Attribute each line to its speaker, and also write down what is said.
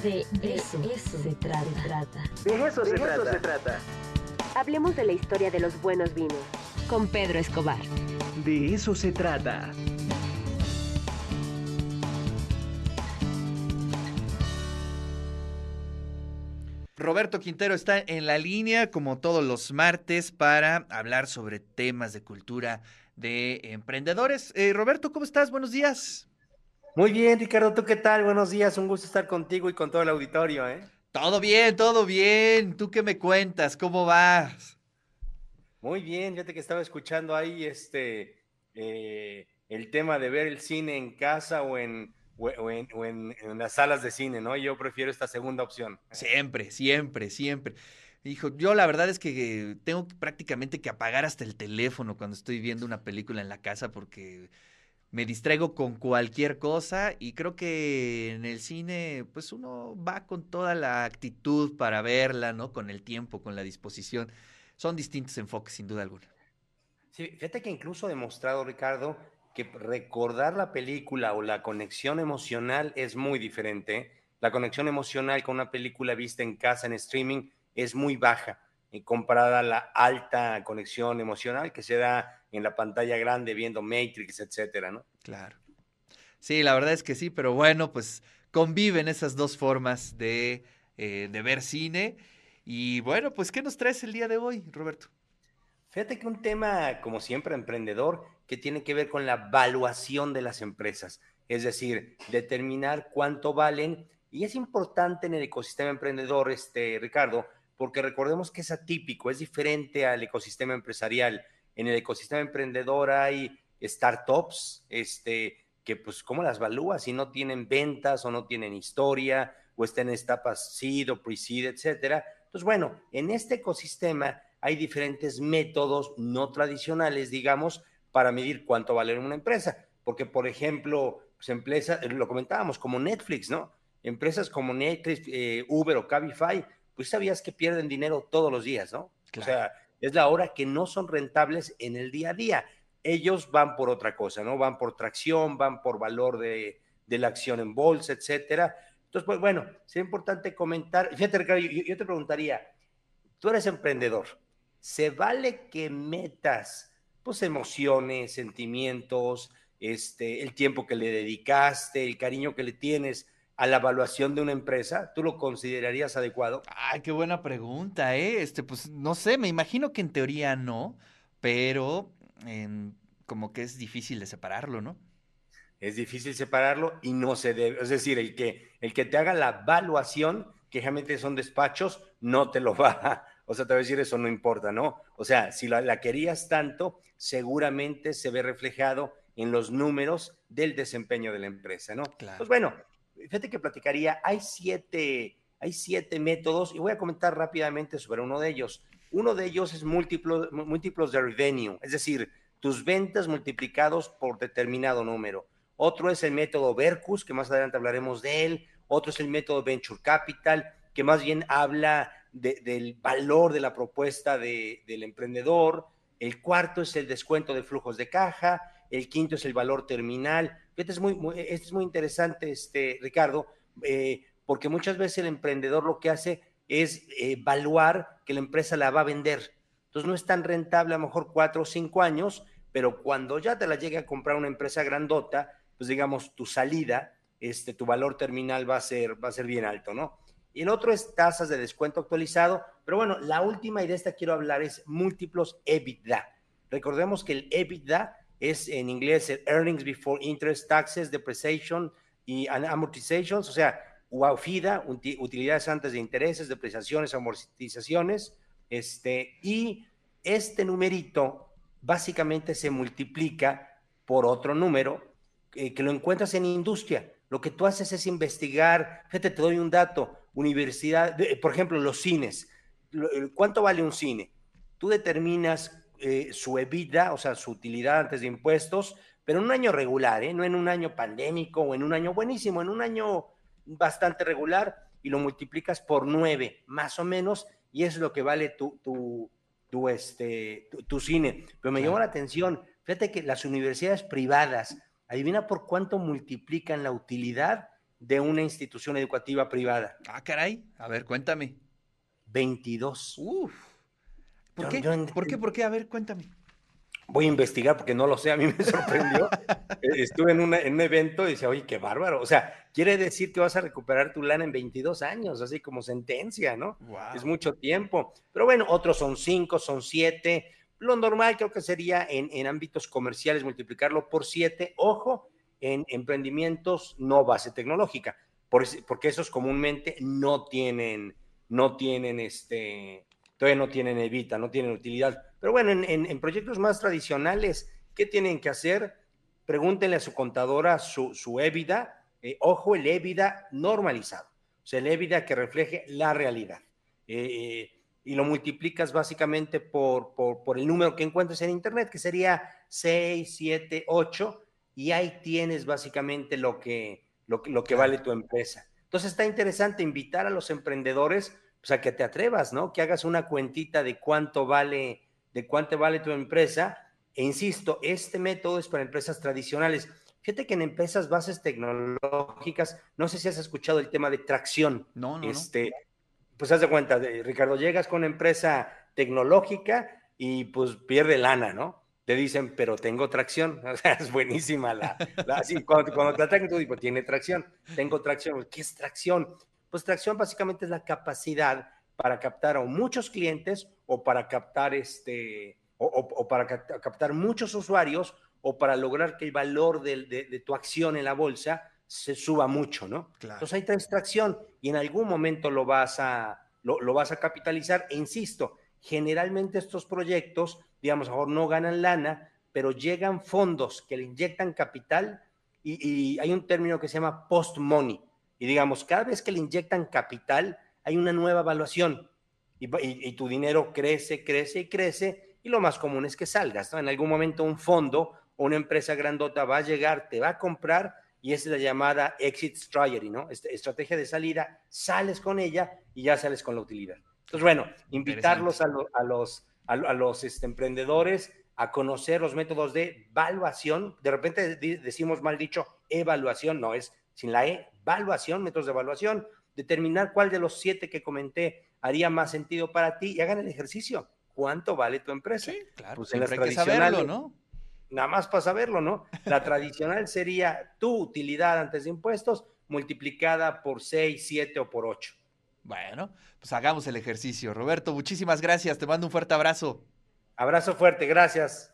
Speaker 1: De, eso, se, trata.
Speaker 2: De eso, se, trata.
Speaker 3: Hablemos de la historia de los buenos vinos.
Speaker 1: Con Pedro Escobar.
Speaker 2: De eso se trata.
Speaker 4: Roberto Quintero está en la línea, como todos los martes, para hablar sobre temas de cultura de emprendedores. Eh, Roberto, ¿cómo estás? Buenos días.
Speaker 5: Muy bien, Ricardo, ¿tú qué tal? Buenos días, un gusto estar contigo y con todo el auditorio, ¿eh?
Speaker 4: Todo bien, todo bien. ¿Tú qué me cuentas? ¿Cómo vas?
Speaker 5: Muy bien, fíjate que estaba escuchando ahí este eh, el tema de ver el cine en casa o en, o, en, las salas de cine, ¿no? Yo prefiero esta segunda opción.
Speaker 4: Siempre, siempre, siempre. Hijo, yo la verdad es que tengo prácticamente que apagar hasta el teléfono cuando estoy viendo una película en la casa porque me distraigo con cualquier cosa y creo que en el cine pues uno va con toda la actitud para verla, ¿no? Con el tiempo, con la disposición. Son distintos enfoques sin duda alguna.
Speaker 5: Sí, fíjate que incluso ha demostrado Ricardo que recordar la película o la conexión emocional es muy diferente. La conexión emocional con una película vista en casa, en streaming, es muy baja comparada a la alta conexión emocional que se da en la pantalla grande viendo Matrix, etcétera, ¿no?
Speaker 4: Claro. Sí, la verdad es que sí, pero bueno, pues conviven esas dos formas de, eh, de ver cine. Y bueno, pues, ¿qué nos traes el día de hoy, Roberto?
Speaker 5: Fíjate que un tema, como siempre, emprendedor, que tiene que ver con la valuación de las empresas, es decir, determinar cuánto valen. Y es importante en el ecosistema emprendedor, este, Ricardo, porque recordemos que es atípico, es diferente al ecosistema empresarial en el ecosistema emprendedor hay startups, este, que pues, ¿cómo las evalúas si no tienen ventas o no tienen historia o están en etapas seed o pre-seed, etcétera? Entonces, bueno, en este ecosistema hay diferentes métodos no tradicionales, digamos, para medir cuánto vale una empresa. Porque, por ejemplo, pues empresas, lo comentábamos, como Netflix, ¿no? Empresas como Netflix, eh, Uber o Cabify, pues sabías que pierden dinero todos los días, ¿no? O sea, es la hora que no son rentables en el día a día. Ellos van por otra cosa, ¿no? Van por tracción, van por valor de, la acción en bolsa, etcétera. Entonces, pues bueno, sería importante comentar. Fíjate, Ricardo, yo, te preguntaría, tú eres emprendedor, ¿se vale que metas pues emociones, sentimientos, este, el tiempo que le dedicaste, el cariño que le tienes a la evaluación de una empresa? ¿Tú lo considerarías adecuado?
Speaker 4: Ay, qué buena pregunta, ¿eh? Este, pues no sé, me imagino que en teoría no, pero como que es difícil de separarlo, ¿no?
Speaker 5: Es difícil separarlo y no se debe, es decir, el que, el que te haga la evaluación, que generalmente son despachos, no te lo va o sea, te voy a decir, eso no importa, ¿no? O sea, si la, la querías tanto, seguramente se ve reflejado en los números del desempeño de la empresa, ¿no? Claro. Pues bueno, fíjate que platicaría, hay siete, hay siete métodos y voy a comentar rápidamente sobre uno de ellos. Uno de ellos es múltiplos, múltiplos de revenue, es decir, tus ventas multiplicados por determinado número. Otro es el método Vercus, que más adelante hablaremos de él. Otro es el método Venture Capital, que más bien habla del valor de la propuesta del emprendedor. El cuarto es el descuento de flujos de caja. El quinto es el valor terminal. Este es muy, este es muy interesante, este, Ricardo, eh, porque muchas veces el emprendedor lo que hace es evaluar que la empresa la va a vender. Entonces no es tan rentable a lo mejor cuatro o cinco años, pero cuando ya te la llegue a comprar una empresa grandota, pues digamos tu salida, este, tu valor terminal va a ser, va a ser bien alto, ¿no? Y el otro es tasas de descuento actualizado, pero bueno, la última y de esta quiero hablar es múltiplos EBITDA. Recordemos que el EBITDA es en inglés Earnings Before Interest, Taxes, Depreciation y Amortizations, o sea, UAFIDA, utilidades antes de intereses, depreciaciones, amortizaciones, este, y este numerito básicamente se multiplica por otro número eh, que lo encuentras en industria. Lo que tú haces es investigar, fíjate, te doy un dato, universidad, por ejemplo, los cines. ¿Cuánto vale un cine? Tú determinas eh, su EBITDA, o sea, su utilidad antes de impuestos, pero en un año regular, ¿eh? no en un año pandémico o en un año buenísimo, en un año bastante regular y lo multiplicas por nueve, más o menos, y es lo que vale tu, tu, tu este, tu, cine. Pero me llamó la atención, fíjate que las universidades privadas, adivina por cuánto multiplican la utilidad de una institución educativa privada?
Speaker 4: Ah, caray. A ver, cuéntame.
Speaker 5: 22.
Speaker 4: Uf. ¿Por
Speaker 5: Yo-
Speaker 4: qué?
Speaker 5: yo
Speaker 4: ¿Por qué? ¿Por qué? A ver, cuéntame.
Speaker 5: Voy a investigar porque no lo sé, a mí me sorprendió. Eh, Estuve en, una- en un evento y decía, oye, qué bárbaro. O sea, quiere decir que vas a recuperar tu lana en 22 años, así como sentencia, ¿no?
Speaker 4: Wow.
Speaker 5: Es mucho tiempo. Pero bueno, otros son 5, son 7. Lo normal creo que sería en, en ámbitos comerciales multiplicarlo por 7. Ojo, en emprendimientos no base tecnológica, porque esos comúnmente no tienen, no tienen este, todavía no tienen evita, no tienen utilidad. Pero bueno, en, en- en proyectos más tradicionales, ¿qué tienen que hacer? Pregúntenle a su contadora su, su EBITDA, eh, ojo, el EBITDA normalizado, o sea, el EBITDA que refleje la realidad. Eh, y lo multiplicas básicamente por, por, por el número que encuentres en Internet, que sería 6, 7, 8, y ahí tienes básicamente lo que, lo, lo que vale tu empresa. Entonces está interesante invitar a los emprendedores pues, a que te atrevas, ¿no? Que hagas una cuentita de cuánto vale, de cuánto vale tu empresa. E insisto, este método es para empresas tradicionales. Fíjate que en empresas bases tecnológicas, no sé si has escuchado el tema de tracción.
Speaker 4: No, no, no.
Speaker 5: este, pues haz de cuenta, Ricardo, llegas con una empresa tecnológica y pues pierde lana, ¿no? Te dicen, pero tengo tracción. O sea, es buenísima la. la- así, cuando, cuando te atacan, tú dices, tiene tracción. Tengo tracción. ¿Qué es tracción? Pues tracción básicamente es la capacidad para captar a muchos clientes o para captar este. O, o- o para cap- captar muchos usuarios o para lograr que el valor de, de tu acción en la bolsa se suba mucho, ¿no?
Speaker 4: Claro.
Speaker 5: Entonces traes tracción y en algún momento lo vas a, lo, lo vas a capitalizar. E insisto, generalmente estos proyectos, digamos, a lo mejor no ganan lana, pero llegan fondos que le inyectan capital y, y hay un término que se llama post-money. Y digamos, cada vez que le inyectan capital, hay una nueva evaluación y, y- y tu dinero crece, crece y crece. Y lo más común es que salgas, ¿no? En algún momento un fondo o una empresa grandota va a llegar, te va a comprar y es la llamada exit strategy, ¿no? Estrategia de salida, sales con ella y ya sales con la utilidad. Entonces, bueno, invitarlos a, lo- a los, a, a los este, emprendedores a conocer los métodos de evaluación. De repente decimos mal dicho evaluación, no es sin la E, evaluación, métodos de evaluación, determinar cuál de los siete que comenté haría más sentido para ti y hagan el ejercicio. ¿Cuánto vale tu empresa?
Speaker 4: Sí, claro.
Speaker 5: Pues
Speaker 4: siempre hay que saberlo, ¿no?
Speaker 5: nada más para saberlo, ¿no? La tradicional sería tu utilidad antes de impuestos multiplicada por 6, 7 o por 8.
Speaker 4: Bueno, pues hagamos el ejercicio. Roberto, muchísimas gracias. Te mando un fuerte abrazo.
Speaker 5: Abrazo fuerte, gracias.